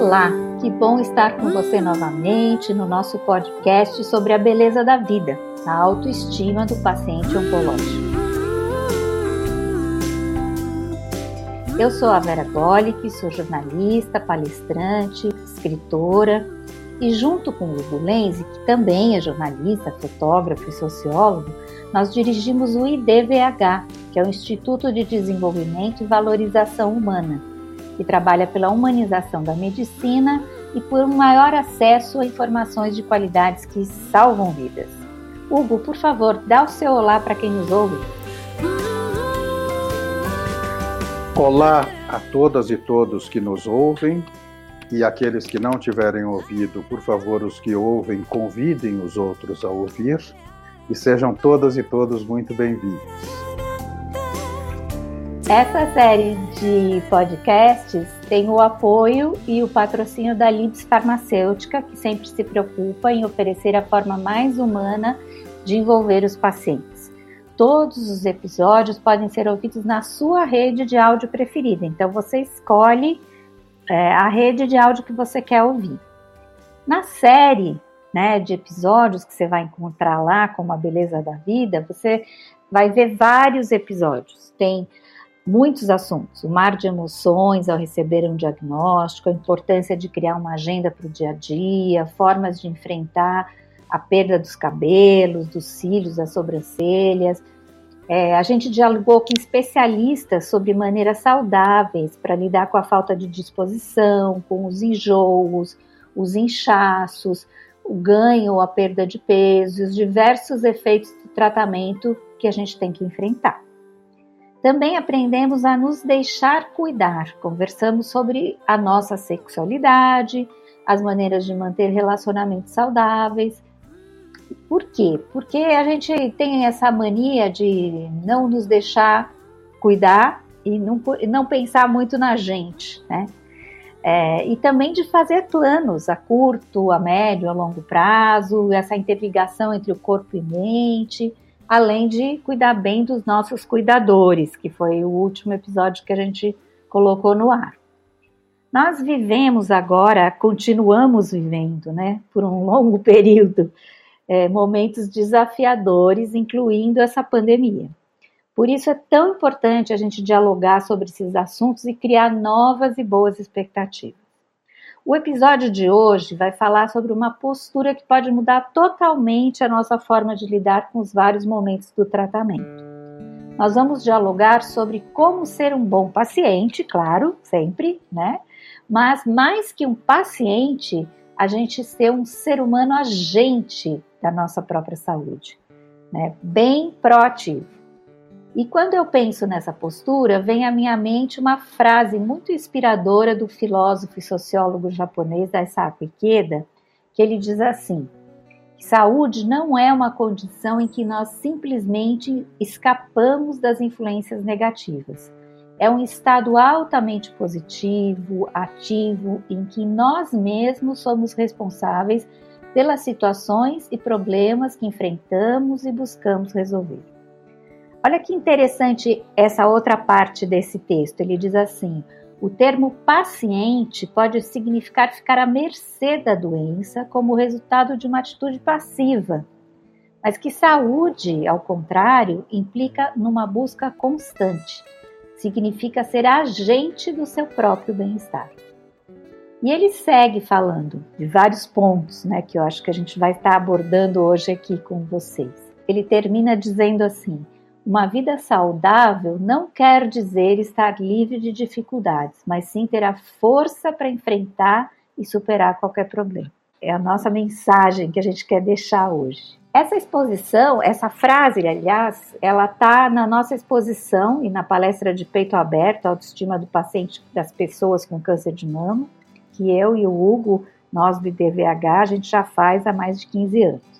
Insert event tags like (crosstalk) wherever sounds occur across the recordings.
Olá, que bom estar com você novamente no nosso podcast sobre a beleza da vida, a autoestima do paciente oncológico. Eu sou a Vera Golic, sou jornalista, palestrante, escritora e junto com o Hugo Lenzi, que também é jornalista, fotógrafo e sociólogo, nós dirigimos o IDVH, que é o Instituto de Desenvolvimento e Valorização Humana, que trabalha pela humanização da medicina e por um maior acesso a informações de qualidades que salvam vidas. Hugo, por favor, dá o seu olá para quem nos ouve. Olá a todas e todos que nos ouvem e aqueles que não tiverem ouvido, por favor, os que ouvem, convidem os outros a ouvir e sejam todas e todos muito bem-vindos. Essa série de podcasts tem o apoio e o patrocínio da Libs Farmacêutica, que sempre se preocupa em oferecer a forma mais humana de envolver os pacientes. Todos os episódios podem ser ouvidos na sua rede de áudio preferida, então você escolhe é, a rede de áudio que você quer ouvir. Na série né, de episódios que você vai encontrar lá, como a beleza da vida, você vai ver vários episódios. Tem muitos assuntos, o mar de emoções ao receber um diagnóstico, a importância de criar uma agenda para o dia a dia, formas de enfrentar a perda dos cabelos, dos cílios, das sobrancelhas. É, a gente dialogou com especialistas sobre maneiras saudáveis para lidar com a falta de disposição, com os enjoos, os inchaços, o ganho ou a perda de peso, os diversos efeitos do tratamento que a gente tem que enfrentar. Também aprendemos a nos deixar cuidar, conversamos sobre a nossa sexualidade, as maneiras de manter relacionamentos saudáveis. Por quê? Porque a gente tem essa mania de não nos deixar cuidar e não, não pensar muito na gente, né? É, e também de fazer planos a curto, a médio, a longo prazo, essa interligação entre o corpo e mente, além de cuidar bem dos nossos cuidadores, que foi o último episódio que a gente colocou no ar. Nós vivemos agora, continuamos vivendo, né, por um longo (laughs) período, é, momentos desafiadores, incluindo essa pandemia. Por isso é tão importante a gente dialogar sobre esses assuntos e criar novas e boas expectativas. O episódio de hoje vai falar sobre uma postura que pode mudar totalmente a nossa forma de lidar com os vários momentos do tratamento. Nós vamos dialogar sobre como ser um bom paciente, claro, sempre, né? Mas mais que um paciente, a gente ser um ser humano agente da nossa própria saúde, né? Bem proativo. E quando eu penso nessa postura, vem à minha mente uma frase muito inspiradora do filósofo e sociólogo japonês Daisaku Ikeda, que ele diz assim: saúde não é uma condição em que nós simplesmente escapamos das influências negativas. É um estado altamente positivo, ativo, em que nós mesmos somos responsáveis pelas situações e problemas que enfrentamos e buscamos resolver. Olha que interessante essa outra parte desse texto. Ele diz assim: o termo paciente pode significar ficar à mercê da doença como resultado de uma atitude passiva, mas que saúde, ao contrário, implica numa busca constante. Significa ser agente do seu próprio bem-estar. E ele segue falando de vários pontos, né, que eu acho que a gente vai estar abordando hoje aqui com vocês. Ele termina dizendo assim: uma vida saudável não quer dizer estar livre de dificuldades, mas sim ter a força para enfrentar e superar qualquer problema. É a nossa mensagem que a gente quer deixar hoje. Essa exposição, essa frase, aliás, ela está na nossa exposição e na palestra de peito aberto, autoestima do paciente das pessoas com câncer de mama, que eu e o Hugo, nós do IDVH, a gente já faz há mais de 15 anos.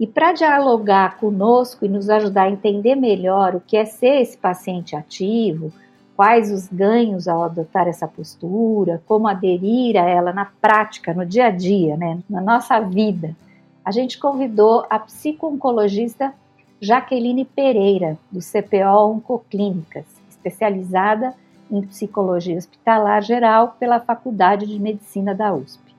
E para dialogar conosco e nos ajudar a entender melhor o que é ser esse paciente ativo, quais os ganhos ao adotar essa postura, como aderir a ela na prática, no dia a dia, né, na nossa vida, a gente convidou a psico-oncologista Jaqueline Pereira, do CPO Oncoclínicas, especializada em Psicologia Hospitalar Geral pela Faculdade de Medicina da USP.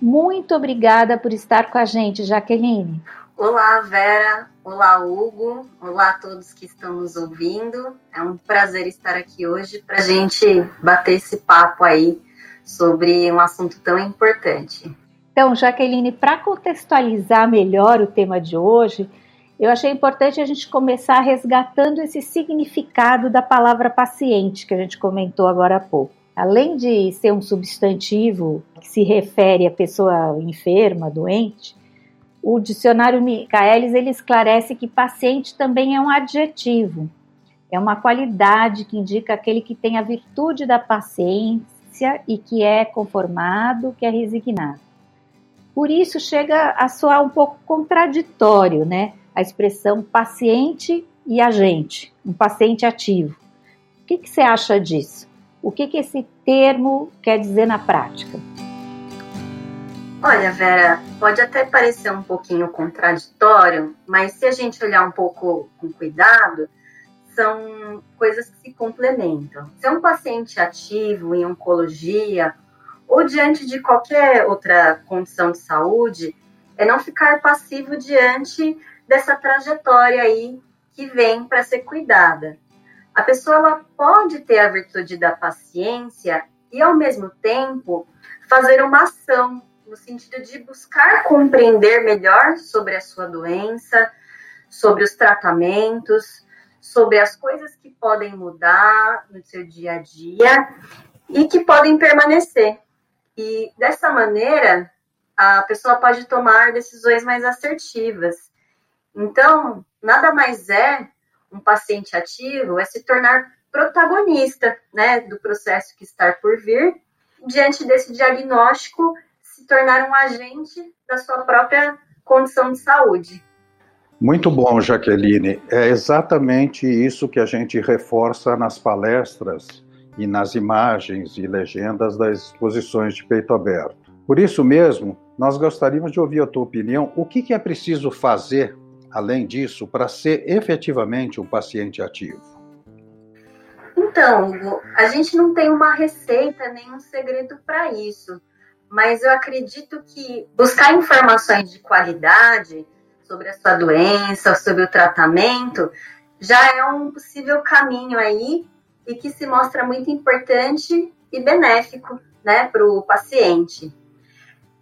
Muito obrigada por estar com a gente, Jaqueline. Olá, Vera. Olá, Hugo. Olá a todos que estão nos ouvindo. É um prazer estar aqui hoje para a gente bater esse papo aí sobre um assunto tão importante. Então, Jaqueline, para contextualizar melhor o tema de hoje, eu achei importante a gente começar resgatando esse significado da palavra paciente que a gente comentou agora há pouco. Além de ser um substantivo que se refere à pessoa enferma, doente, o dicionário Michaelis ele esclarece que paciente também é um adjetivo, é uma qualidade que indica aquele que tem a virtude da paciência e que é conformado, que é resignado. Por isso chega a soar um pouco contraditório, né? a expressão paciente e agente, um paciente ativo. O que, que você acha disso? O que, que esse termo quer dizer na prática? Olha, Vera, pode até parecer um pouquinho contraditório, mas se a gente olhar um pouco com cuidado, são coisas que se complementam. Ser um paciente ativo em oncologia ou diante de qualquer outra condição de saúde é não ficar passivo diante dessa trajetória aí que vem para ser cuidada. A pessoa ela pode ter a virtude da paciência e, ao mesmo tempo, fazer uma ação no sentido de buscar compreender melhor sobre a sua doença, sobre os tratamentos, sobre as coisas que podem mudar no seu dia a dia e que podem permanecer. E dessa maneira, a pessoa pode tomar decisões mais assertivas então, nada mais é um paciente ativo é se tornar protagonista, né, do processo que está por vir, diante desse diagnóstico, se tornar um agente da sua própria condição de saúde. Muito bom, Jaqueline. É exatamente isso que a gente reforça nas palestras e nas imagens e legendas das exposições de peito aberto. Por isso mesmo, nós gostaríamos de ouvir a tua opinião. O que é preciso fazer além disso, para ser efetivamente um paciente ativo? Então, Hugo, a gente não tem uma receita nem um segredo para isso, mas eu acredito que buscar informações de qualidade sobre a sua doença, sobre o tratamento, já é um possível caminho aí e que se mostra muito importante e benéfico né, para o paciente.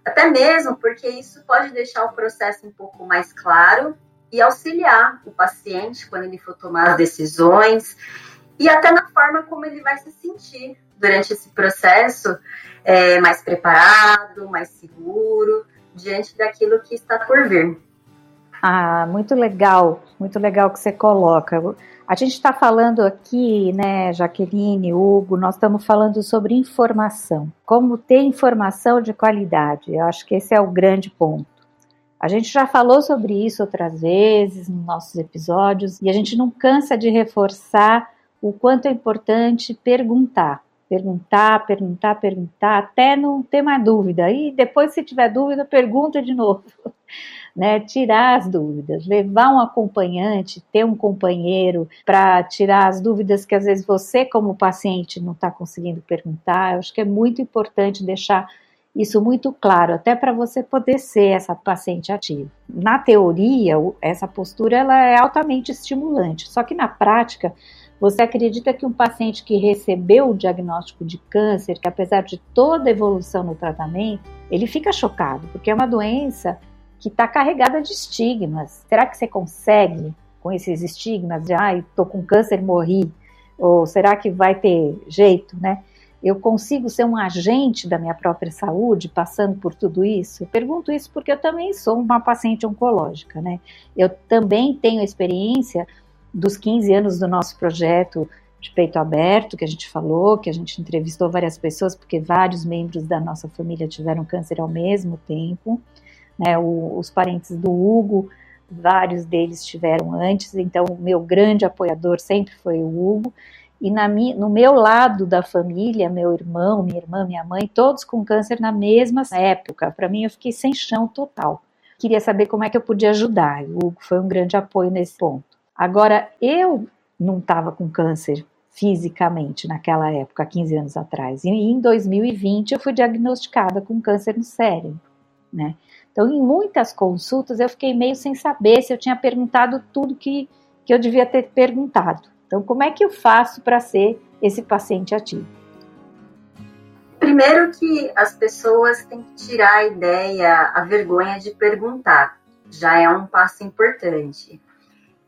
Até mesmo porque isso pode deixar o processo um pouco mais claro e auxiliar o paciente quando ele for tomar as decisões e até na forma como ele vai se sentir durante esse processo, é, mais preparado, mais seguro, diante daquilo que está por vir. Ah, muito legal, muito legal que você coloca. A gente está falando aqui, né, Jaqueline, Hugo, nós estamos falando sobre informação, como ter informação de qualidade. Eu acho que esse é o grande ponto. A gente já falou sobre isso outras vezes nos nossos episódios e a gente não cansa de reforçar o quanto é importante perguntar. Perguntar, perguntar, perguntar, até não ter mais dúvida. E depois, se tiver dúvida, pergunta de novo. (laughs) Né, tirar as dúvidas, levar um acompanhante, ter um companheiro para tirar as dúvidas que às vezes você, como paciente, não está conseguindo perguntar. Eu acho que é muito importante deixar isso muito claro, até para você poder ser essa paciente ativa. Na teoria, essa postura ela é altamente estimulante, só que na prática, você acredita que um paciente que recebeu o diagnóstico de câncer, que apesar de toda a evolução no tratamento, ele fica chocado, porque é uma doença que está carregada de estigmas. Será que você consegue, com esses estigmas de, ai, ah, tô com câncer, morri? Ou será que vai ter jeito, né? eu consigo ser um agente da minha própria saúde passando por tudo isso? Eu pergunto isso porque eu também sou uma paciente oncológica, né? Eu também tenho experiência dos 15 anos do nosso projeto de peito aberto, que a gente falou, que a gente entrevistou várias pessoas, porque vários membros da nossa família tiveram câncer ao mesmo tempo, né? O, os parentes do Hugo, vários deles tiveram antes, então o meu grande apoiador sempre foi o Hugo. E na no meu lado da família, meu irmão, minha irmã, minha mãe, todos com câncer na mesma época. Para mim, eu fiquei sem chão total. Queria saber como é que eu podia ajudar. O Hugo foi um grande apoio nesse ponto. Agora, eu não estava com câncer fisicamente naquela época, 15 anos atrás. E em 2020 eu fui diagnosticada com câncer no cérebro, né? Então, em muitas consultas eu fiquei meio sem saber se eu tinha perguntado tudo que, que eu devia ter perguntado. Então, como é que eu faço para ser esse paciente ativo? Primeiro que as pessoas têm que tirar a ideia, a vergonha de perguntar. Já é um passo importante.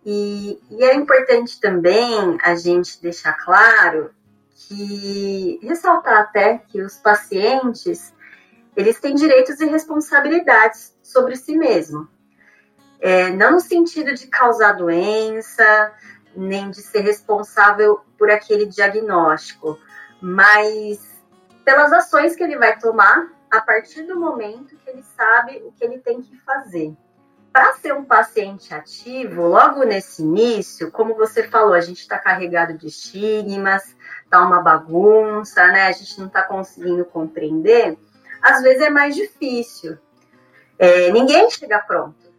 E, e é importante também a gente deixar claro que ressaltar até que os pacientes eles têm direitos e responsabilidades sobre si mesmo. É, não no sentido de causar doença, nem de ser responsável por aquele diagnóstico, mas pelas ações que ele vai tomar a partir do momento que ele sabe o que ele tem que fazer. Para ser um paciente ativo, logo nesse início, como você falou, a gente está carregado de estigmas, tá uma bagunça, né? A gente não está conseguindo compreender. Às vezes é mais difícil. É, ninguém chega pronto.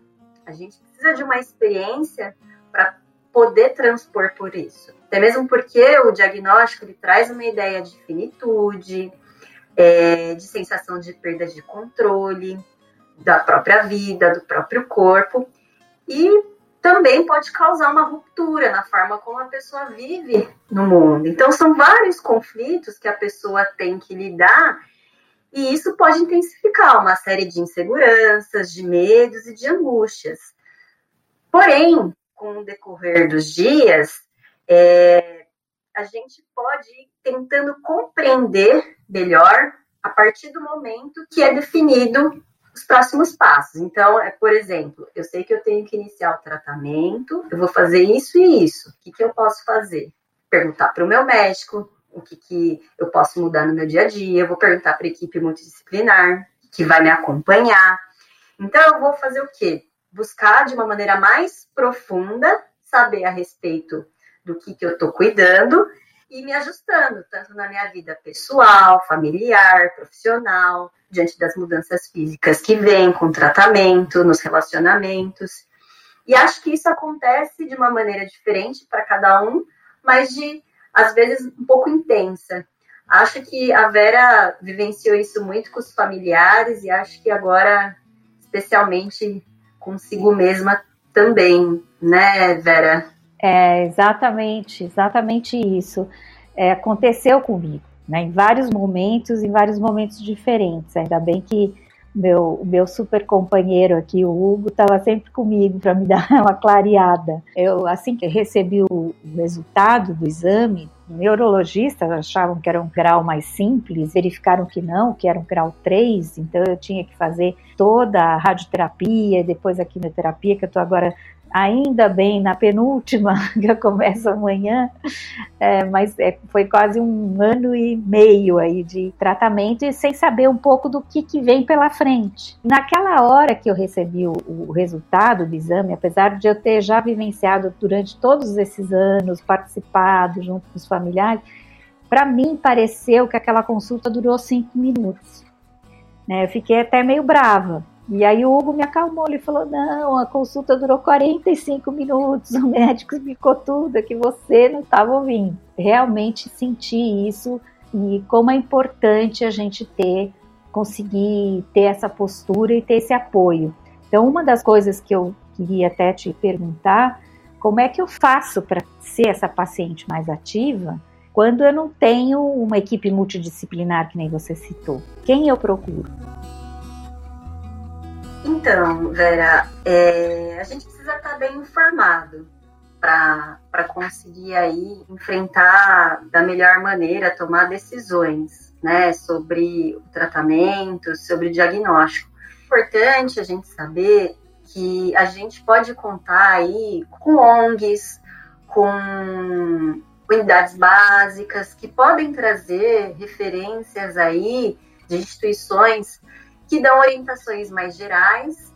A gente precisa de uma experiência para poder transpor por isso. Até mesmo porque o diagnóstico ele traz uma ideia de finitude, é, de sensação de perda de controle da própria vida, do próprio corpo, e também pode causar uma ruptura na forma como a pessoa vive no mundo. Então, são vários conflitos que a pessoa tem que lidar, e isso pode intensificar uma série de inseguranças, de medos e de angústias. Porém, com o decorrer dos dias, é, a gente pode ir tentando compreender melhor a partir do momento que é definido os próximos passos. Então, é, por exemplo, eu sei que eu tenho que iniciar o tratamento, eu vou fazer isso e isso. O que, que eu posso fazer? Perguntar para o meu médico o que, que eu posso mudar no meu dia a dia, eu vou perguntar para a equipe multidisciplinar que vai me acompanhar. Então, eu vou fazer o quê? Buscar de uma maneira mais profunda saber a respeito do que, que eu estou cuidando e me ajustando, tanto na minha vida pessoal, familiar, profissional, diante das mudanças físicas que vêm com tratamento, nos relacionamentos. E acho que isso acontece de uma maneira diferente para cada um, mas de, às vezes, um pouco intensa. Acho que a Vera vivenciou isso muito com os familiares e acho que agora, especialmente consigo mesma também, né, Vera? É exatamente, exatamente isso. É, aconteceu comigo, né? Em vários momentos, em vários momentos diferentes. Ainda bem que meu, meu super companheiro aqui, o Hugo, estava sempre comigo para me (laughs) dar uma clareada. Eu, assim que recebi o resultado do exame, neurologistas achavam que era um grau mais simples, verificaram que não, que era um grau 3, então eu tinha que fazer toda a radioterapia, depois a quimioterapia, que eu estou agora ainda bem na penúltima, (laughs) que eu começo amanhã, é, mas é, foi quase um ano e meio aí de tratamento e sem saber um pouco do que, que vem pela frente. Naquela hora que eu recebi o, o resultado do exame, apesar de eu ter já vivenciado durante todos esses anos, participado junto com os familiares, para mim pareceu que aquela consulta durou cinco minutos. Né? Eu fiquei até meio brava, e aí o Hugo me acalmou, ele falou, não, a consulta durou 45 minutos, (laughs) o médico explicou tudo, é que você não estava ouvindo. Realmente senti isso e como é importante a gente ter, conseguir ter essa postura e ter esse apoio. Então, uma das coisas que eu queria até te perguntar, como é que eu faço para ser essa paciente mais ativa quando eu não tenho uma equipe multidisciplinar que nem você citou? Quem eu procuro? Então, Vera, é, a gente precisa estar bem informado para conseguir aí enfrentar da melhor maneira, tomar decisões, né, sobre o tratamento, sobre o diagnóstico. É importante a gente saber que a gente pode contar aí com ONGs, com unidades básicas que podem trazer referências aí de instituições que dão orientações mais gerais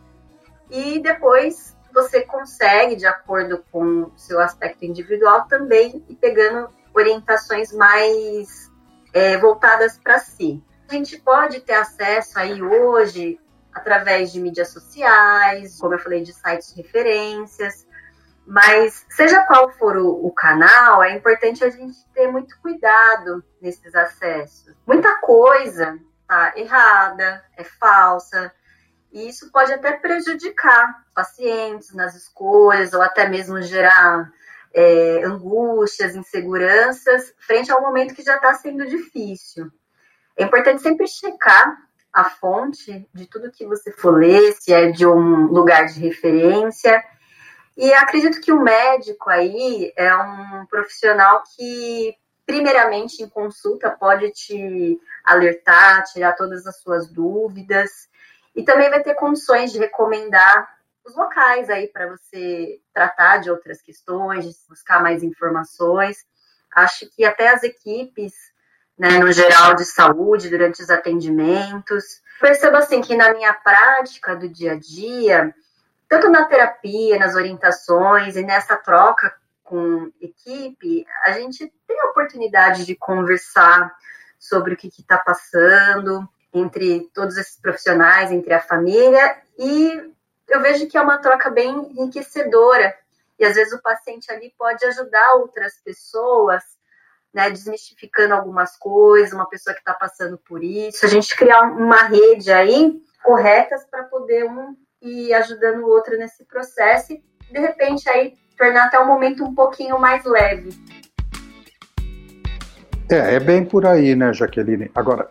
e depois você consegue, de acordo com o seu aspecto individual, também ir pegando orientações mais é, voltadas para si. A gente pode ter acesso aí hoje através de mídias sociais, como eu falei, de sites de referências, Mas, seja qual for o, o, canal, é importante a gente ter muito cuidado nesses acessos. Muita coisa tá errada, é falsa, e isso pode até prejudicar pacientes nas escolhas, ou até mesmo gerar é, angústias, inseguranças, frente ao momento que já está sendo difícil. É importante sempre checar a fonte de tudo que você for ler, se é de um lugar de referência. E acredito que o médico aí é um profissional que, primeiramente, em consulta, pode te alertar, tirar todas as suas dúvidas, e também vai ter condições de recomendar os locais aí para você tratar de outras questões, de buscar mais informações. Acho que até as equipes né, no geral de saúde, durante os atendimentos. Percebo assim que na minha prática do dia a dia, tanto na terapia, nas orientações e nessa troca com equipe, a gente tem a oportunidade de conversar sobre o que está passando entre todos esses profissionais, entre a família, e eu vejo que é uma troca bem enriquecedora. E às vezes o paciente ali pode ajudar outras pessoas né, desmistificando algumas coisas, uma pessoa que está passando por isso, a gente criar uma rede aí corretas para poder um ir ajudando o outro nesse processo e de repente aí tornar até o momento um pouquinho mais leve. É, é bem por aí, né, Jaqueline? Agora,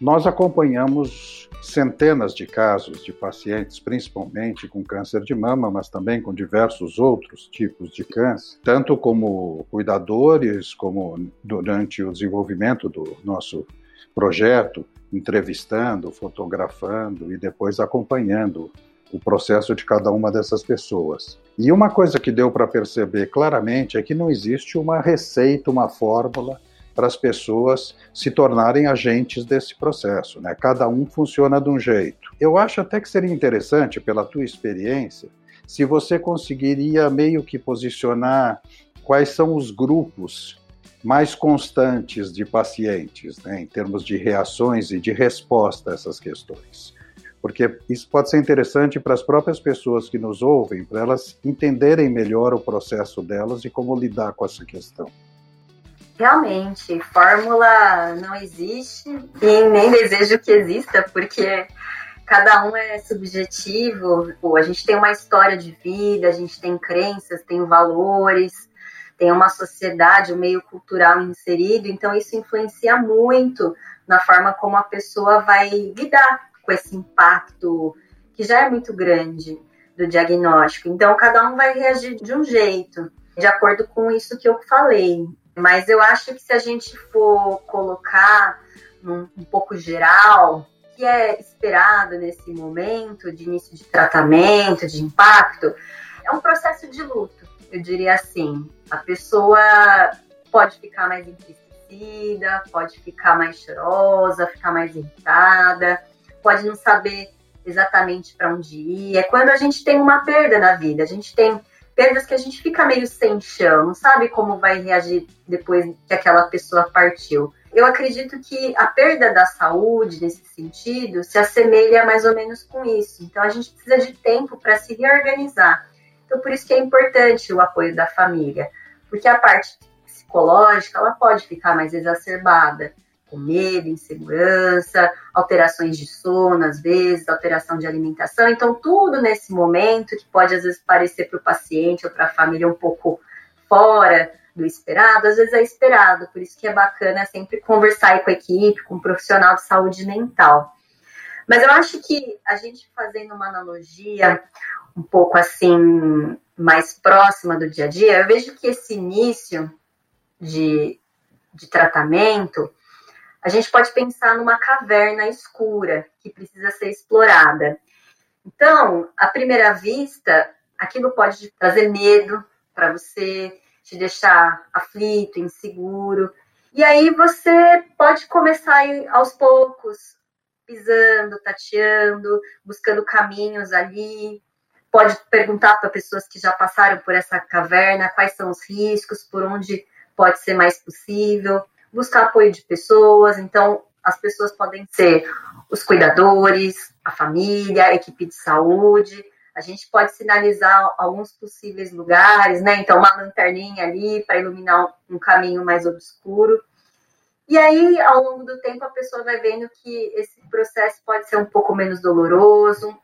nós acompanhamos centenas de casos de pacientes, principalmente com câncer de mama, mas também com diversos outros tipos de câncer, tanto como cuidadores, como durante o desenvolvimento do nosso projeto, entrevistando, fotografando e depois acompanhando o processo de cada uma dessas pessoas. E uma coisa que deu para perceber claramente é que não existe uma receita, uma fórmula para as pessoas se tornarem agentes desse processo. Né? Cada um funciona de um jeito. Eu acho até que seria interessante, pela tua experiência, se você conseguiria meio que posicionar quais são os grupos mais constantes de pacientes, né, em termos de reações e de resposta a essas questões. Porque isso pode ser interessante para as próprias pessoas que nos ouvem, para elas entenderem melhor o processo delas e como lidar com essa questão. Realmente, fórmula não existe e nem desejo que exista, porque cada um é subjetivo. Pô, a gente tem uma história de vida, a gente tem crenças, tem valores, tem uma sociedade, um meio cultural inserido, então isso influencia muito na forma como a pessoa vai lidar com esse impacto que já é muito grande do diagnóstico. Então, cada um vai reagir de um jeito, de acordo com isso que eu falei. Mas eu acho que se a gente for colocar um pouco geral, que é esperado nesse momento de início de tratamento, de impacto, é um processo de luto, eu diria assim. A pessoa pode ficar mais entristecida, pode ficar mais chorosa, ficar mais irritada, pode não saber exatamente para onde ir. É quando a gente tem uma perda na vida, a gente tem perdas que a gente fica meio sem chão, não sabe como vai reagir depois que aquela pessoa partiu. Eu acredito que a perda da saúde, nesse sentido, se assemelha mais ou menos com isso. Então, a gente precisa de tempo para se reorganizar. Então, por isso que é importante o apoio da família, porque a parte psicológica, ela pode ficar mais exacerbada com medo, insegurança, alterações de sono, às vezes, alteração de alimentação. Então, tudo nesse momento que pode, às vezes, parecer para o paciente ou para a família um pouco fora do esperado, às vezes é esperado. Por isso que é bacana sempre conversar com a equipe, com um profissional de saúde mental. Mas eu acho que a gente fazendo uma analogia um pouco assim, mais próxima do dia a dia, eu vejo que esse início de, de tratamento, a gente pode pensar numa caverna escura que precisa ser explorada. Então, à primeira vista, aquilo pode trazer medo para você, te deixar aflito, inseguro. E aí você pode começar aos poucos, pisando, tateando, buscando caminhos ali. Pode perguntar para pessoas que já passaram por essa caverna quais são os riscos, por onde pode ser mais possível buscar apoio de pessoas. Então, as pessoas podem ser os cuidadores, a família, a equipe de saúde. A gente pode sinalizar alguns possíveis lugares, né? Então, uma lanterninha ali para iluminar um caminho mais obscuro. E aí, ao longo do tempo, a pessoa vai vendo que esse processo pode ser um pouco menos doloroso,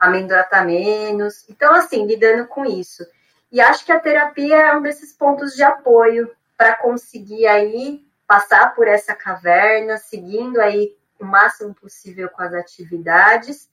a amêndoa tá menos. Então, assim, lidando com isso. E acho que a terapia é um desses pontos de apoio para conseguir aí passar por essa caverna, seguindo aí o máximo possível com as atividades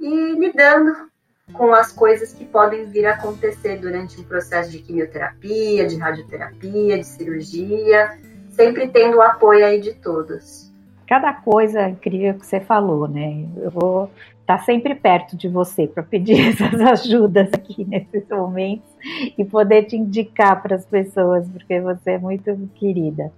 e lidando com as coisas que podem vir a acontecer durante um processo de quimioterapia, de radioterapia, de cirurgia, sempre tendo o apoio aí de todos. Cada coisa incrível que você falou, né? Eu vou estar sempre perto de você para pedir (laughs) essas ajudas aqui nesses momentos e poder te indicar para as pessoas, porque você é muito querida.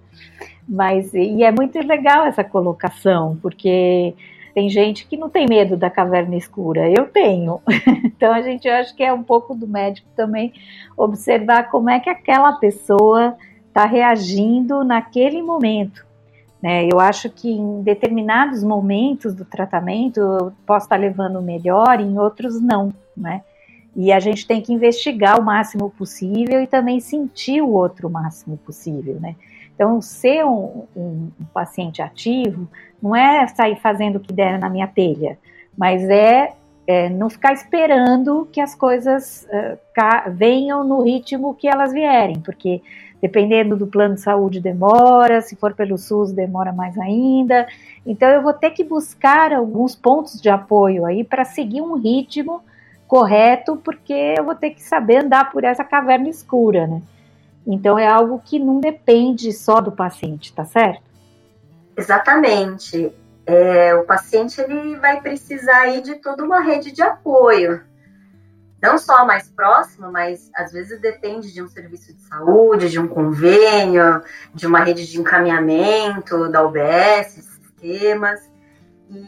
Mas e é muito legal essa colocação, porque tem gente que não tem medo da caverna escura. Eu tenho. (laughs) Então a gente acha que é um pouco do médico também observar como é que aquela pessoa está reagindo naquele momento. Né? Eu acho que em determinados momentos do tratamento eu posso estar levando melhor, em outros não, né? E a gente tem que investigar o máximo possível e também sentir o outro o máximo possível, né? Então, ser um, um, um paciente ativo não é sair fazendo o que der na minha telha, mas é, é não ficar esperando que as coisas uh, venham no ritmo que elas vierem, porque dependendo do plano de saúde demora, se for pelo SUS demora mais ainda. Então eu vou ter que buscar alguns pontos de apoio aí para seguir um ritmo correto, porque eu vou ter que saber andar por essa caverna escura, né? Então é algo que não depende só do paciente, tá certo? Exatamente. É, o paciente ele vai precisar aí de toda uma rede de apoio, não só mais próxima, mas às vezes depende de um serviço de saúde, de um convênio, de uma rede de encaminhamento da UBS, sistemas.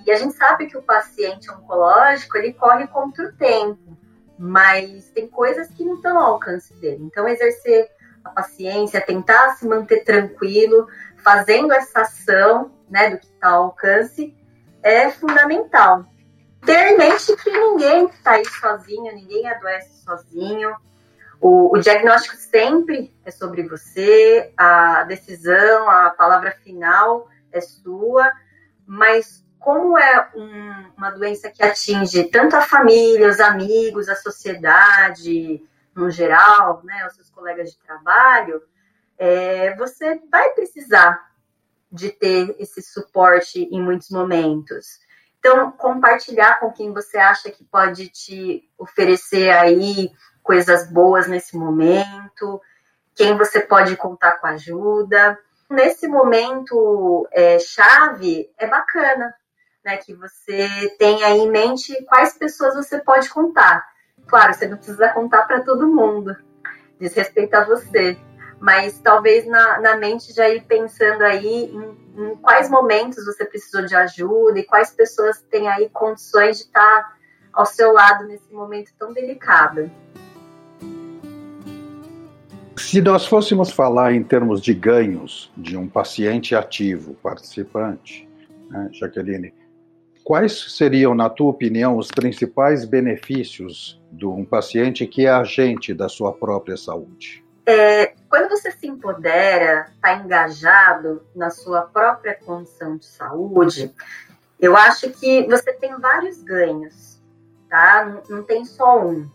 E a gente sabe que o paciente oncológico ele corre contra o tempo, mas tem coisas que não estão ao alcance dele. Então, exercer a paciência, tentar se manter tranquilo, fazendo essa ação né, do que está ao alcance, é fundamental. Mente que ninguém está aí sozinho, ninguém adoece sozinho. O, o, diagnóstico sempre é sobre você, a decisão, a palavra final é sua, mas como é um, uma doença que atinge tanto a família, os amigos, a sociedade, no geral, né, os seus colegas de trabalho, é, você vai precisar de ter esse suporte em muitos momentos. Então, compartilhar com quem você acha que pode te oferecer aí coisas boas nesse momento, quem você pode contar com ajuda. Nesse momento é, chave, é bacana, né, que você tenha em mente quais pessoas você pode contar. Claro, você não precisa contar para todo mundo, diz respeito a você, mas talvez na, na mente já ir pensando aí em, em, quais momentos você precisou de ajuda e quais pessoas têm aí condições de estar ao seu lado nesse momento tão delicado. Se nós fôssemos falar em termos de ganhos de um paciente ativo, participante, né, Jaqueline, Quais seriam, na tua opinião, os principais benefícios de um paciente que é agente da sua própria saúde? É, quando você se empodera, está engajado na sua própria condição de saúde, eu acho que você tem vários ganhos, tá? Não, tem só um.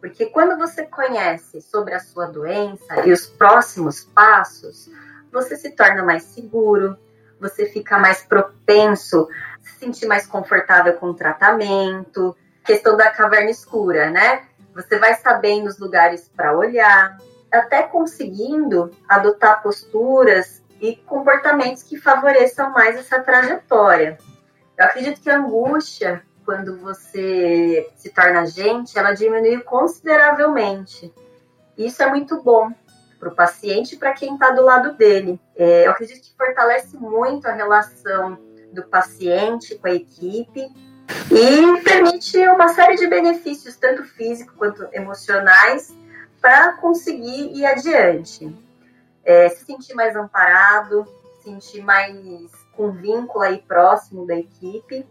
Porque quando você conhece sobre a sua doença e os próximos passos, você se torna mais seguro, você fica mais propenso se sentir mais confortável com o tratamento, questão da caverna escura, né? Você vai sabendo os lugares para olhar, até conseguindo adotar posturas e comportamentos que favoreçam mais essa trajetória. Eu acredito que a angústia, quando você se torna gente, ela diminui consideravelmente. Isso é muito bom para o paciente e para quem está do lado dele. É, eu acredito que fortalece muito a relação do paciente com a equipe e permite uma série de benefícios, tanto físicos quanto emocionais, para conseguir ir adiante. É, se sentir mais amparado, se sentir mais com vínculo aí próximo da equipe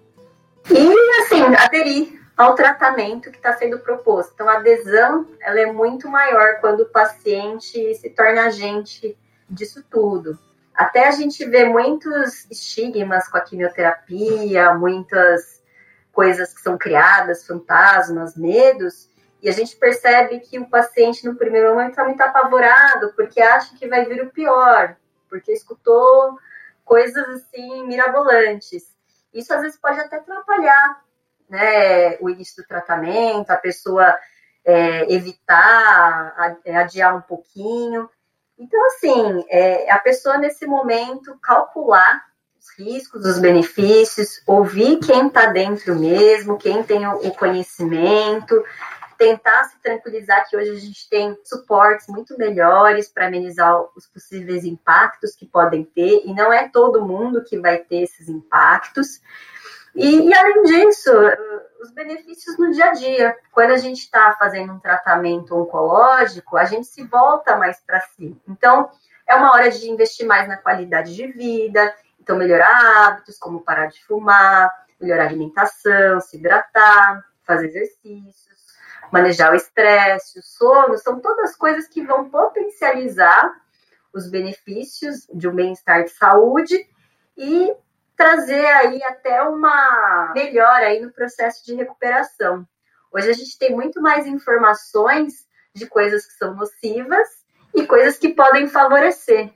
e, assim, aderir ao tratamento que está sendo proposto. Então, a adesão ela é muito maior quando o paciente se torna agente disso tudo. Até a gente vê muitos estigmas com a quimioterapia, muitas coisas que são criadas, fantasmas, medos, e a gente percebe que o paciente, no primeiro momento, está muito apavorado, porque acha que vai vir o pior, porque escutou coisas assim mirabolantes. Isso às vezes pode até atrapalhar né, o início do tratamento, a pessoa é, evitar, adiar um pouquinho. Então, assim, é, a pessoa nesse momento calcular os riscos, os benefícios, ouvir quem está dentro mesmo, quem tem o conhecimento, tentar se tranquilizar que hoje a gente tem suportes muito melhores para amenizar os possíveis impactos que podem ter, e não é todo mundo que vai ter esses impactos. E, e, além disso, os benefícios no dia a dia. Quando a gente está fazendo um tratamento oncológico, a gente se volta mais para si. Então, é uma hora de investir mais na qualidade de vida, então melhorar hábitos, como parar de fumar, melhorar a alimentação, se hidratar, fazer exercícios, manejar o estresse, o sono, são todas coisas que vão potencializar os benefícios de um bem-estar de saúde e trazer aí até uma melhora aí no processo de recuperação. Hoje a gente tem muito mais informações de coisas que são nocivas e coisas que podem favorecer,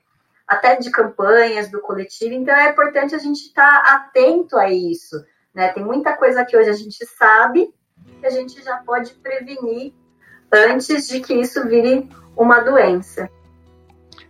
até de campanhas do coletivo. Então é importante a gente estar tá atento a isso. Né? Tem muita coisa que hoje a gente sabe que a gente já pode prevenir antes de que isso vire uma doença.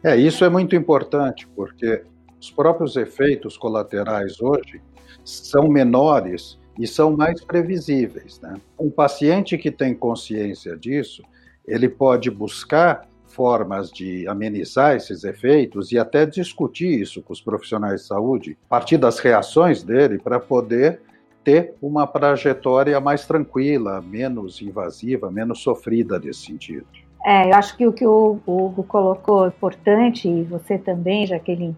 É, isso é muito importante, porque os próprios efeitos colaterais hoje são menores e são mais previsíveis. Né? Um paciente que tem consciência disso, ele pode buscar formas de amenizar esses efeitos e até discutir isso com os profissionais de saúde, a partir das reações dele, para poder ter uma trajetória mais tranquila, menos invasiva, menos sofrida nesse sentido. É, eu acho que o que o Hugo colocou é importante, e você também, Jaqueline,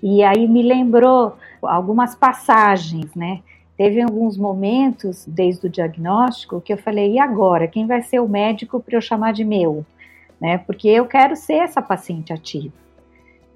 e aí me lembrou algumas passagens, né? Teve alguns momentos, desde o diagnóstico, que eu falei: e agora? Quem vai ser o médico para eu chamar de meu? Né? Porque eu quero ser essa paciente ativa.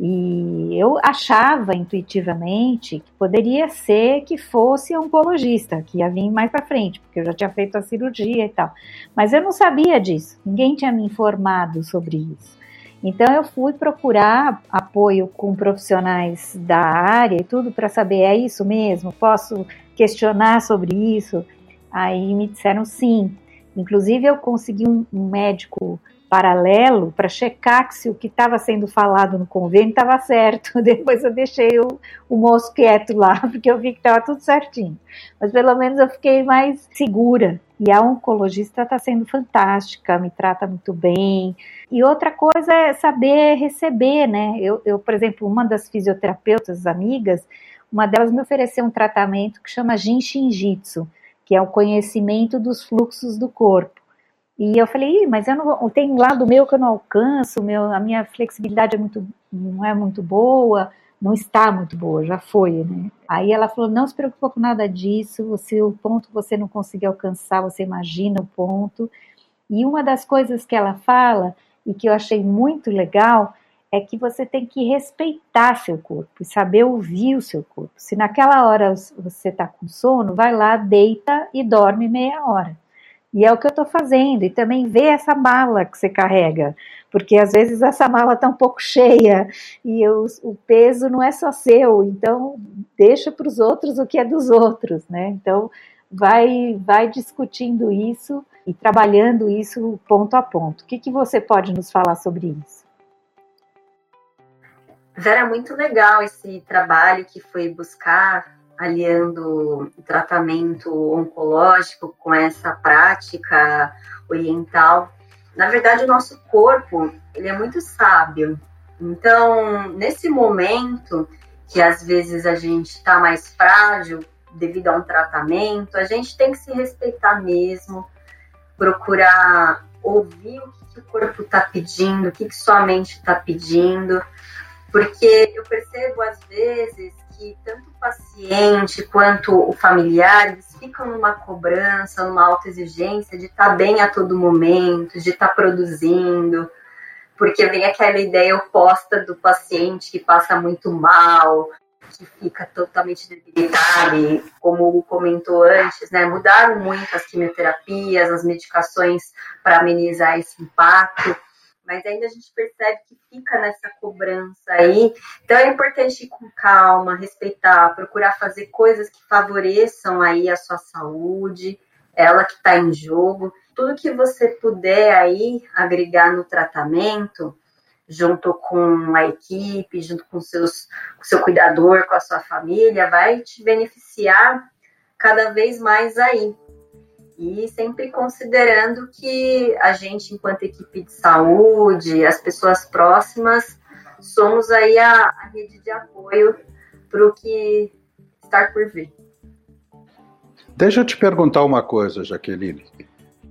E eu achava intuitivamente que poderia ser que fosse oncologista, que ia vir mais para frente, porque eu já tinha feito a cirurgia e tal. Mas eu não sabia disso, ninguém tinha me informado sobre isso. Então eu fui procurar apoio com profissionais da área e tudo para saber é isso mesmo, posso questionar sobre isso. Aí me disseram sim. Inclusive eu consegui um, um médico paralelo para checar se o que estava sendo falado no convênio estava certo. (laughs) Depois eu deixei o, o moço quieto lá, (laughs) porque eu vi que estava tudo certinho. Mas pelo menos eu fiquei mais segura. E a oncologista está sendo fantástica, me trata muito bem. E outra coisa é saber receber, né? Eu, eu por exemplo, uma das fisioterapeutas amigas, uma delas me ofereceu um tratamento que chama Jin Shinjitsu, que é o conhecimento dos fluxos do corpo. E eu falei, mas eu não tem um lado meu que eu não alcanço, meu, a minha flexibilidade é muito, não é muito boa, não está muito boa, já foi, né? Aí ela falou, não se preocupa com nada disso, se o ponto você não conseguir alcançar, você imagina o ponto. E uma das coisas que ela fala, e que eu achei muito legal, é que você tem que respeitar seu corpo saber ouvir o seu corpo. Se naquela hora você está com sono, vai lá, deita e dorme meia hora. E é o que eu estou fazendo. E também ver essa mala que você carrega, porque às vezes essa mala está um pouco cheia e eu, o peso não é só seu. Então deixa para os outros o que é dos outros, né? Então vai vai discutindo isso e trabalhando isso ponto a ponto. O que, que você pode nos falar sobre isso? Vera, muito legal esse trabalho que foi buscar aliando tratamento oncológico com essa prática oriental. Na verdade, o nosso corpo ele é muito sábio. Então, nesse momento que às vezes a gente está mais frágil devido a um tratamento, a gente tem que se respeitar mesmo, procurar ouvir o que, que o corpo está pedindo, o que, que sua mente está pedindo, porque eu percebo às vezes que tanto o paciente quanto o familiar eles ficam numa cobrança, numa autoexigência de estar tá bem a todo momento, de estar tá produzindo, porque vem aquela ideia oposta do paciente que passa muito mal, que fica totalmente debilitado, e como comentou antes, né, mudaram muito as quimioterapias, as medicações para amenizar esse impacto mas ainda a gente percebe que fica nessa cobrança aí. Então é importante ir com calma, respeitar, procurar fazer coisas que favoreçam aí a sua saúde, ela que está em jogo. Tudo que você puder aí agregar no tratamento, junto com a equipe, junto com seus, o seu cuidador, com a sua família, vai te beneficiar cada vez mais aí sempre considerando que a gente, enquanto equipe de saúde, as pessoas próximas, somos aí a, a rede de apoio para o que está por vir. Deixa eu te perguntar uma coisa, Jaqueline.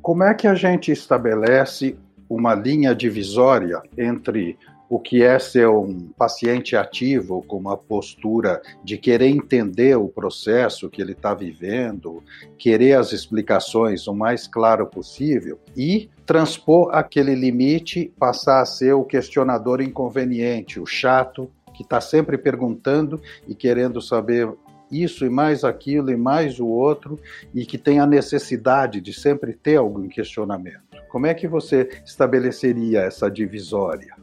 Como é que a gente estabelece uma linha divisória entre o que é ser um paciente ativo, com uma postura de querer entender o processo que ele está vivendo, querer as explicações o mais claro possível e transpor aquele limite, passar a ser o questionador inconveniente, o chato, que está sempre perguntando e querendo saber isso e mais aquilo e mais o outro e que tem a necessidade de sempre ter algum questionamento. Como é que você estabeleceria essa divisória?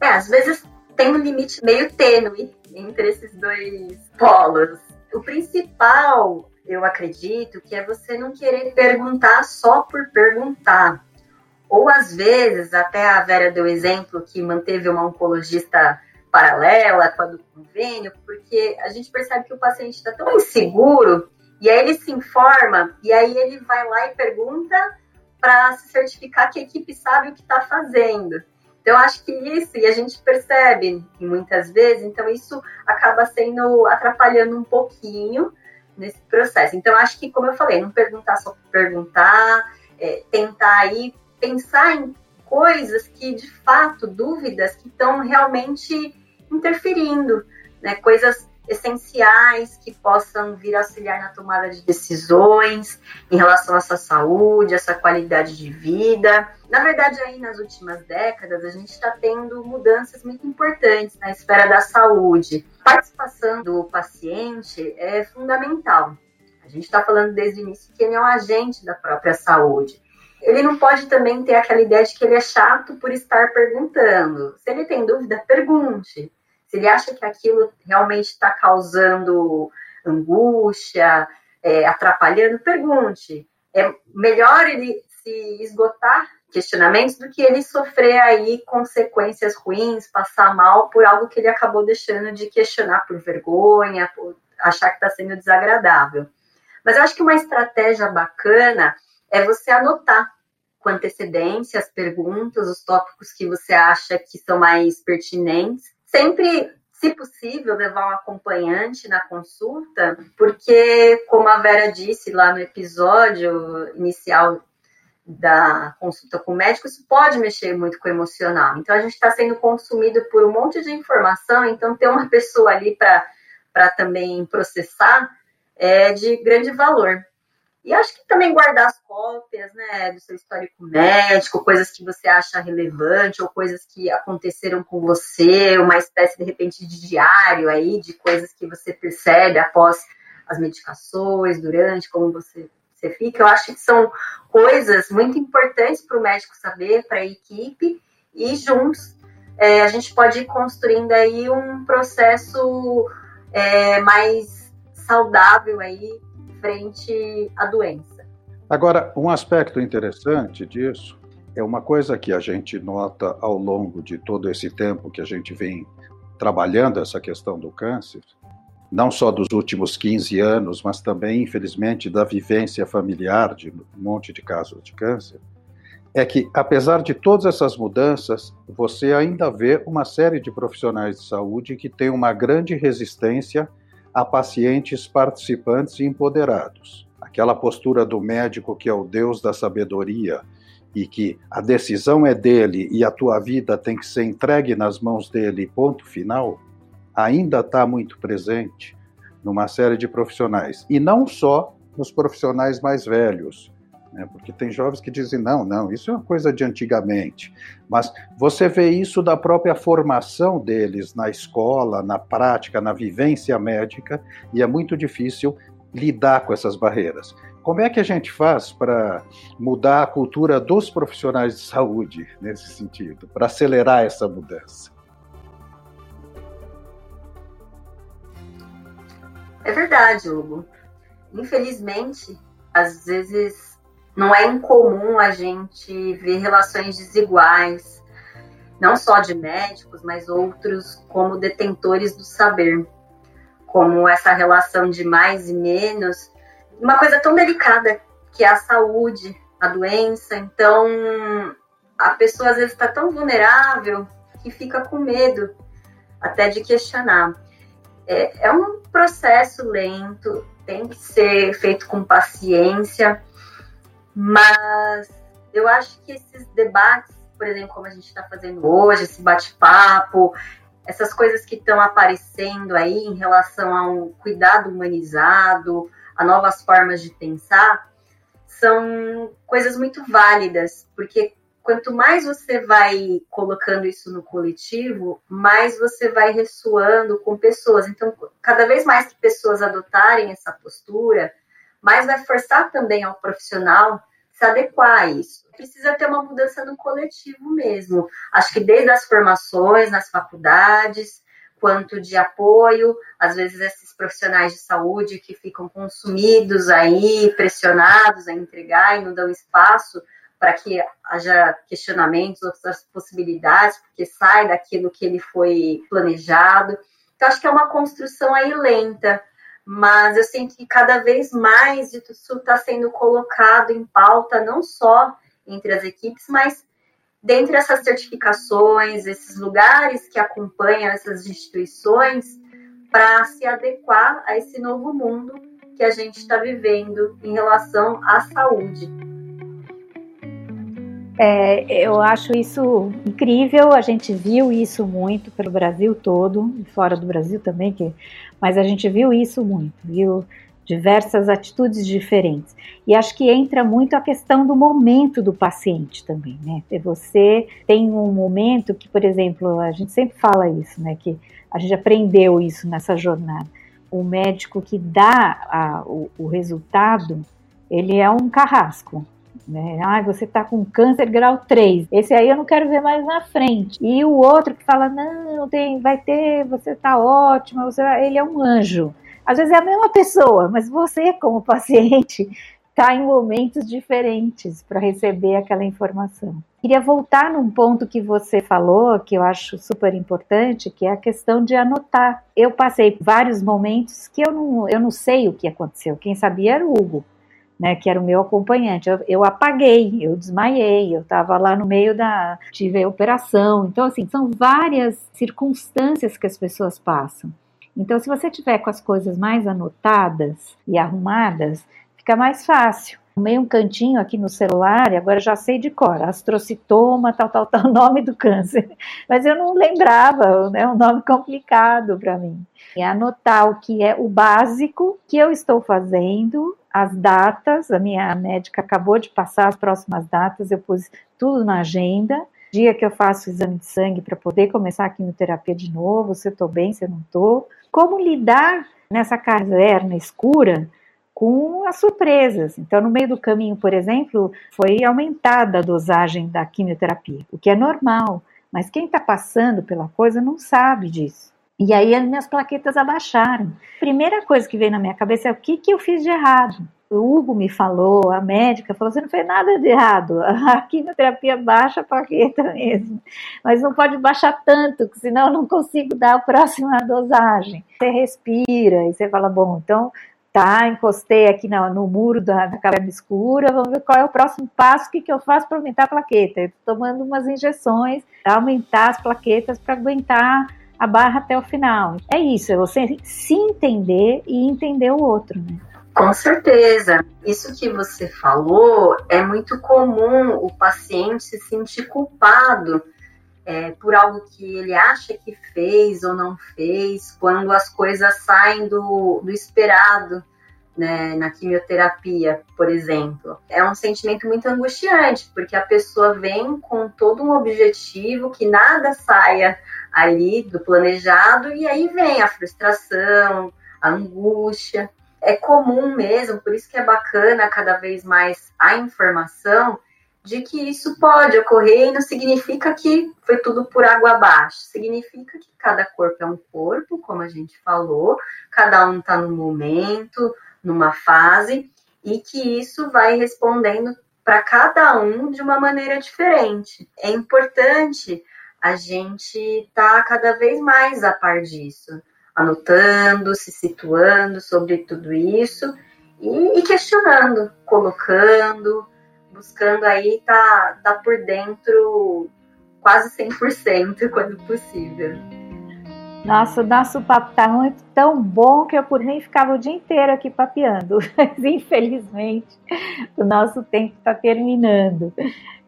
É, às vezes tem um limite meio tênue entre esses dois polos. O principal, eu acredito, que é você não querer perguntar só por perguntar. Ou às vezes, até a Vera deu exemplo que manteve uma oncologista paralela com a do convênio, porque a gente percebe que o paciente está tão inseguro, e aí ele se informa, e aí ele vai lá e pergunta para se certificar que a equipe sabe o que está fazendo. Então, acho que isso, e a gente percebe muitas vezes, então isso acaba sendo atrapalhando um pouquinho nesse processo. Então, acho que, como eu falei, não perguntar só perguntar, é, tentar aí pensar em coisas que, de fato, dúvidas que estão realmente interferindo, né? Coisas essenciais que possam vir auxiliar na tomada de decisões em relação à sua saúde, à sua qualidade de vida. Na verdade, aí nas últimas décadas, a gente está tendo mudanças muito importantes na esfera da saúde. A participação do paciente é fundamental. A gente está falando desde o início que ele é um agente da própria saúde. Ele não pode também ter aquela ideia de que ele é chato por estar perguntando. Se ele tem dúvida, pergunte se ele acha que aquilo realmente está causando angústia, é, atrapalhando, pergunte. É melhor ele se esgotar questionamentos do que ele sofrer aí consequências ruins, passar mal por algo que ele acabou deixando de questionar por vergonha, por achar que está sendo desagradável. Mas eu acho que uma estratégia bacana é você anotar com antecedência as perguntas, os tópicos que você acha que são mais pertinentes sempre, se possível, levar um acompanhante na consulta, porque, como a Vera disse lá no episódio inicial da consulta com o médico, isso pode mexer muito com o emocional. Então, a gente está sendo consumido por um monte de informação, então, ter uma pessoa ali para também processar é de grande valor. E acho que também guardar as cópias, né, do seu histórico médico, coisas que você acha relevante ou coisas que aconteceram com você, uma espécie de repente de diário aí de coisas que você percebe após as medicações, durante, como você, você fica. Eu acho que são coisas muito importantes para o médico saber, para a equipe, e juntos é, a gente pode ir construindo aí um processo é, mais saudável aí frente à doença. Agora, um aspecto interessante disso é uma coisa que a gente nota ao longo de todo esse tempo que a gente vem trabalhando essa questão do câncer, não só dos últimos 15 anos, mas também, infelizmente, da vivência familiar de um monte de casos de câncer, é que, apesar de todas essas mudanças, você ainda vê uma série de profissionais de saúde que têm uma grande resistência a pacientes participantes e empoderados. Aquela postura do médico que é o Deus da sabedoria e que a decisão é dele e a tua vida tem que ser entregue nas mãos dele, ponto final, ainda está muito presente numa série de profissionais. E não só nos profissionais mais velhos, né? porque tem jovens que dizem: não, não, isso é uma coisa de antigamente. Mas você vê isso da própria formação deles na escola, na prática, na vivência médica, e é muito difícil lidar com essas barreiras. Como é que a gente faz para mudar a cultura dos profissionais de saúde nesse sentido, para acelerar essa mudança? É verdade, Hugo. Infelizmente, às vezes não é incomum a gente ver relações desiguais, não só de médicos, mas outros como detentores do saber, como essa relação de mais e menos, uma coisa tão delicada que é a saúde, a doença. Então, a pessoa às vezes está tão vulnerável que fica com medo até de questionar. É, é um processo lento, tem que ser feito com paciência, mas eu acho que esses debates, por exemplo, como a gente está fazendo hoje, esse bate-papo, essas coisas que estão aparecendo aí em relação a um cuidado humanizado, a novas formas de pensar, são coisas muito válidas, porque quanto mais você vai colocando isso no coletivo, mais você vai ressoando com pessoas. Então, cada vez mais que pessoas adotarem essa postura, mais vai forçar também ao profissional se adequar a isso. Precisa ter uma mudança no coletivo mesmo. Acho que desde as formações, nas faculdades, quanto de apoio, às vezes esses profissionais de saúde que ficam consumidos aí, pressionados a entregar e não dão espaço para que haja questionamentos, outras possibilidades, porque sai daquilo que ele foi planejado. Então, acho que é uma construção aí lenta, mas eu sinto que cada vez mais isso está sendo colocado em pauta, não só entre as equipes, mas dentre essas certificações, esses lugares que acompanham essas instituições, para se adequar a esse novo mundo que a gente está vivendo em relação à saúde. É, eu acho isso incrível, a gente viu isso muito pelo Brasil todo, e fora do Brasil também, que, mas a gente viu isso muito, viu diversas atitudes diferentes. E acho que entra muito a questão do momento do paciente também, né? Você tem um momento que, por exemplo, a gente sempre fala isso, né? Que a gente aprendeu isso nessa jornada. O médico que dá a, o, o resultado, ele é um carrasco, né? Ah, você está com câncer grau 3. Esse aí eu não quero ver mais na frente. E o outro que fala, não, tem, vai ter, você está ótima, você, ele é um anjo. Às vezes é a mesma pessoa, mas você, como paciente, está (laughs) em momentos diferentes para receber aquela informação. Queria voltar num ponto que você falou, que eu acho super importante, que é a questão de anotar. Eu passei vários momentos que eu não, eu não sei o que aconteceu. Quem sabia era o Hugo né, que era o meu acompanhante. Eu, eu apaguei, eu desmaiei, eu estava lá no meio da. tive a operação. Então, assim, são várias circunstâncias que as pessoas passam. Então, se você tiver com as coisas mais anotadas e arrumadas, fica mais fácil. Arrumei um cantinho aqui no celular e agora já sei de cor, astrocitoma, tal, tal, tal, (laughs) nome do câncer. Mas eu não lembrava, é né, um nome complicado para mim. E anotar o que é o básico que eu estou fazendo as datas, a minha médica acabou de passar as próximas datas, eu pus tudo na agenda. Dia que eu faço o exame de sangue para poder começar a quimioterapia de novo, se eu estou bem, se eu não estou. Como lidar nessa caverna escura com as surpresas. Então, no meio do caminho, por exemplo, foi aumentada a dosagem da quimioterapia, o que é normal, mas quem está passando pela coisa não sabe disso. E aí as minhas plaquetas abaixaram. Primeira coisa que veio na minha cabeça é o que, que eu fiz de errado. O Hugo me falou, a médica falou: você não fez nada de errado, (laughs) a quimioterapia baixa a plaqueta mesmo, mas não pode baixar tanto, senão eu não consigo dar a próxima dosagem. Você respira e você fala: bom, então tá, encostei aqui no, no muro da, da caverna escura, vamos ver qual é o próximo passo, o que, que eu faço para aumentar a plaqueta. Eu tô tomando umas injeções aumentar as plaquetas para aguentar a barra até o final. É isso, é você se entender e entender o outro, né? Com certeza. Isso que você falou é muito comum o paciente se sentir culpado é, por algo que ele acha que fez ou não fez, quando as coisas saem do, do esperado, né, na quimioterapia, por exemplo. É um sentimento muito angustiante, porque a pessoa vem com todo um objetivo que nada saia ali do planejado, e aí vem a frustração, a angústia. É comum mesmo, por isso que é bacana cada vez mais a informação de que isso pode ocorrer e não significa que foi tudo por água abaixo. Significa que cada corpo é um corpo, como a gente falou, cada um está no momento, numa fase, e que isso vai respondendo para cada um de uma maneira diferente. É importante a gente estar tá cada vez mais a par disso, anotando, se situando sobre tudo isso e, e questionando, colocando buscando aí tá, tá por dentro quase 100% quando possível. Nossa, nosso papo tá muito tão bom que eu por mim ficava o dia inteiro aqui papeando, (laughs) mas infelizmente o nosso tempo está terminando.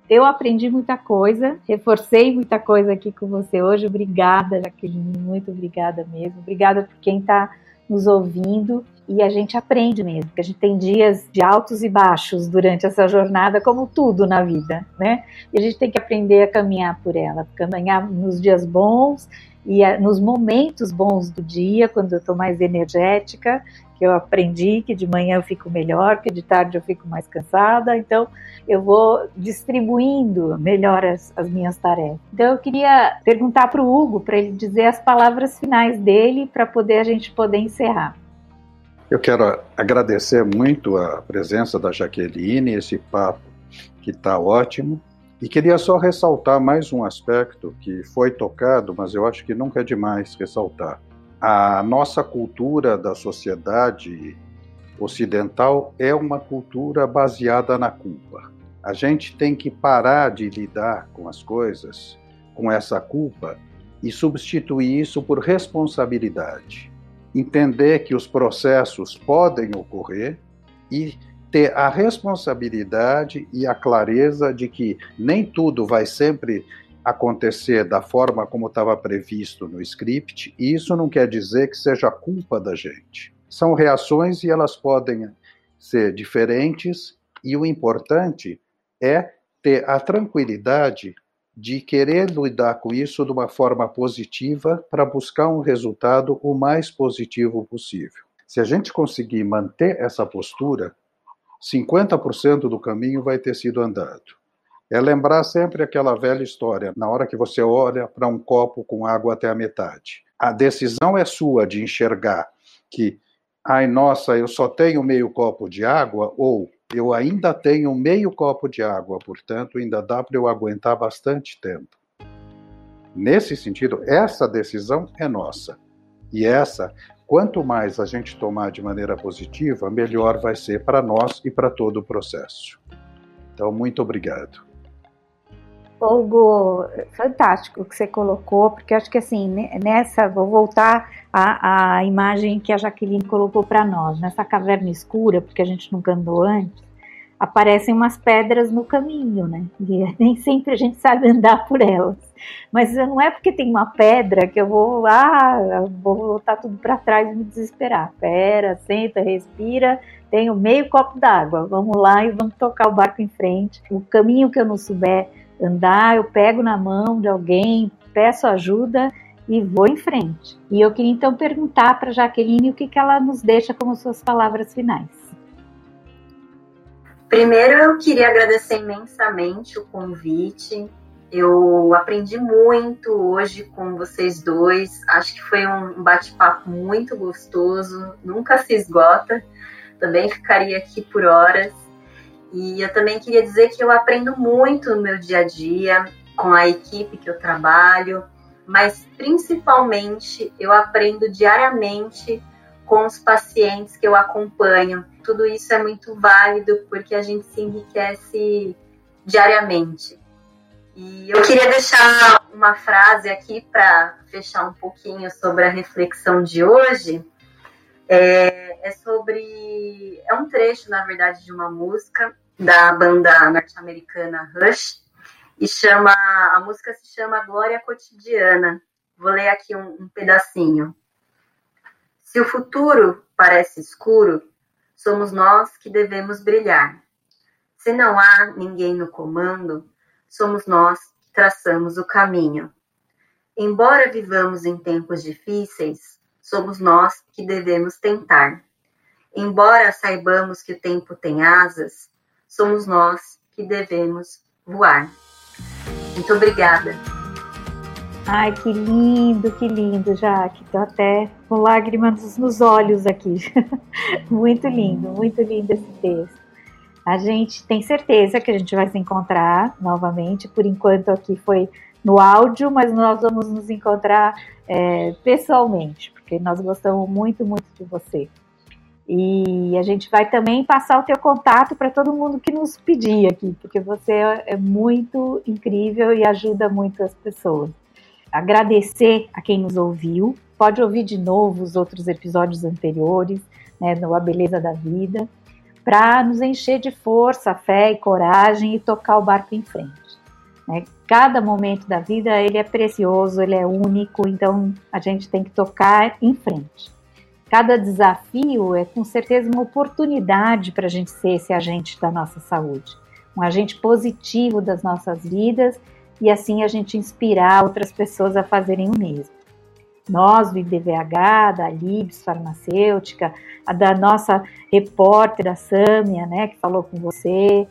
Eu aprendi muita coisa, reforcei muita coisa aqui com você hoje. Obrigada, Jaqueline, muito obrigada mesmo. Obrigada por quem está nos ouvindo e a gente aprende mesmo, porque a gente tem dias de altos e baixos durante essa jornada, como tudo na vida, né? E a gente tem que aprender a caminhar por ela, caminhar nos dias bons e nos momentos bons do dia, quando eu estou mais energética, que eu aprendi que de manhã eu fico melhor, que de tarde eu fico mais cansada, então eu vou distribuindo melhor as, as minhas tarefas. Então eu queria perguntar para o Hugo, para ele dizer as palavras finais dele, para poder a gente poder encerrar. Eu quero agradecer muito a presença da Jaqueline, esse papo que está ótimo. E queria só ressaltar mais um aspecto que foi tocado, mas eu acho que nunca é demais ressaltar a nossa cultura da sociedade ocidental é uma cultura baseada na culpa. A gente tem que parar de lidar com as coisas com essa culpa e substituir isso por responsabilidade. Entender que os processos podem ocorrer e ter a responsabilidade e a clareza de que nem tudo vai sempre acontecer da forma como estava previsto no script, e isso não quer dizer que seja culpa da gente. São reações e elas podem ser diferentes, e o importante é ter a tranquilidade de querer lidar com isso de uma forma positiva para buscar um resultado o mais positivo possível. Se a gente conseguir manter essa postura, 50% do caminho vai ter sido andado é lembrar sempre aquela velha história, na hora que você olha para um copo com água até a metade. A decisão é sua de enxergar que, ai nossa, eu só tenho meio copo de água, ou eu ainda tenho meio copo de água, portanto, ainda dá para eu aguentar bastante tempo. Nesse sentido, essa decisão é nossa. E essa, quanto mais a gente tomar de maneira positiva, melhor vai ser para nós e para todo o processo. Então, muito obrigado. Hugo, fantástico que você colocou, porque acho que assim, nessa, vou voltar à, à imagem que a Jaqueline colocou para nós, nessa caverna escura, porque a gente nunca andou antes, aparecem umas pedras no caminho, né? E (laughs) nem sempre a gente sabe andar por elas. Mas não é porque tem uma pedra que eu vou, ah, vou voltar tudo para trás e me desesperar. Pera, senta, respira, tenho meio copo d'água, vamos lá e vamos tocar o barco em frente. O caminho que eu não souber andar, eu pego na mão de alguém, peço ajuda e vou em frente. E eu queria então perguntar para Jaqueline o que, que ela nos deixa como suas palavras finais. Primeiro, eu queria agradecer imensamente o convite. Eu aprendi muito hoje com vocês dois. Acho que foi um bate-papo muito gostoso, nunca se esgota. Também ficaria aqui por horas. E eu também queria dizer que eu aprendo muito no meu dia a dia, com a equipe que eu trabalho, mas principalmente eu aprendo diariamente com os pacientes que eu acompanho. Tudo isso é muito válido porque a gente se enriquece diariamente. E eu queria deixar uma frase aqui para fechar um pouquinho sobre a reflexão de hoje. É, é sobre. É um trecho, na verdade, de uma música da banda norte-americana Rush. e chama a música se chama Glória Cotidiana. Vou ler aqui um, um pedacinho. Se o futuro parece escuro, somos nós que devemos brilhar. Se não há ninguém no comando, somos nós que traçamos o caminho. Embora vivamos em tempos difíceis, somos nós que devemos tentar. Embora saibamos que o tempo tem asas, somos nós que devemos voar. Muito obrigada. Ai, que lindo, que lindo, Jaque. Estou até com lágrimas nos olhos aqui. (laughs) muito lindo, muito lindo esse texto. A gente tem certeza que a gente vai se encontrar novamente. Por enquanto aqui foi no áudio, mas nós vamos nos encontrar é, pessoalmente, porque nós gostamos muito, muito de você. E a gente vai também passar o teu contato para todo mundo que nos pedir aqui, porque você é muito incrível e ajuda muito as pessoas. Agradecer a quem nos ouviu. Pode ouvir de novo os outros episódios anteriores, né, no A Beleza da Vida, para nos encher de força, fé e coragem e tocar o barco em frente. Né? Cada momento da vida ele é precioso, ele é único, então a gente tem que tocar em frente. Cada desafio é com certeza uma oportunidade para a gente ser esse agente da nossa saúde, um agente positivo das nossas vidas e assim a gente inspirar outras pessoas a fazerem o mesmo. Nós do IDVH, da Libs Farmacêutica, a da nossa repórter, a Sâmia, né, que falou com você,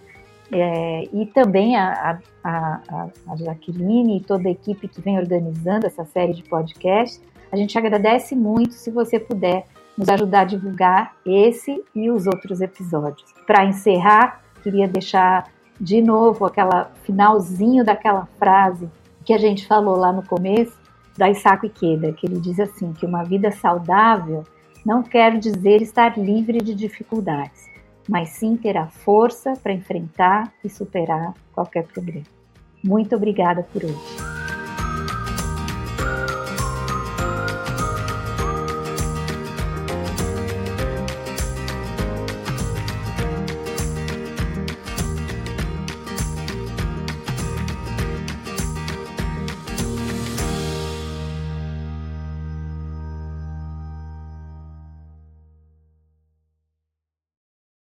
é, e também a, a, a Jaqueline e toda a equipe que vem organizando essa série de podcasts, a gente agradece muito se você puder nos ajudar a divulgar esse e os outros episódios. Para encerrar, queria deixar de novo aquela finalzinho daquela frase que a gente falou lá no começo da Isako Ikeda, que ele diz assim que uma vida saudável não quer dizer estar livre de dificuldades, mas sim ter a força para enfrentar e superar qualquer problema. Muito obrigada por hoje.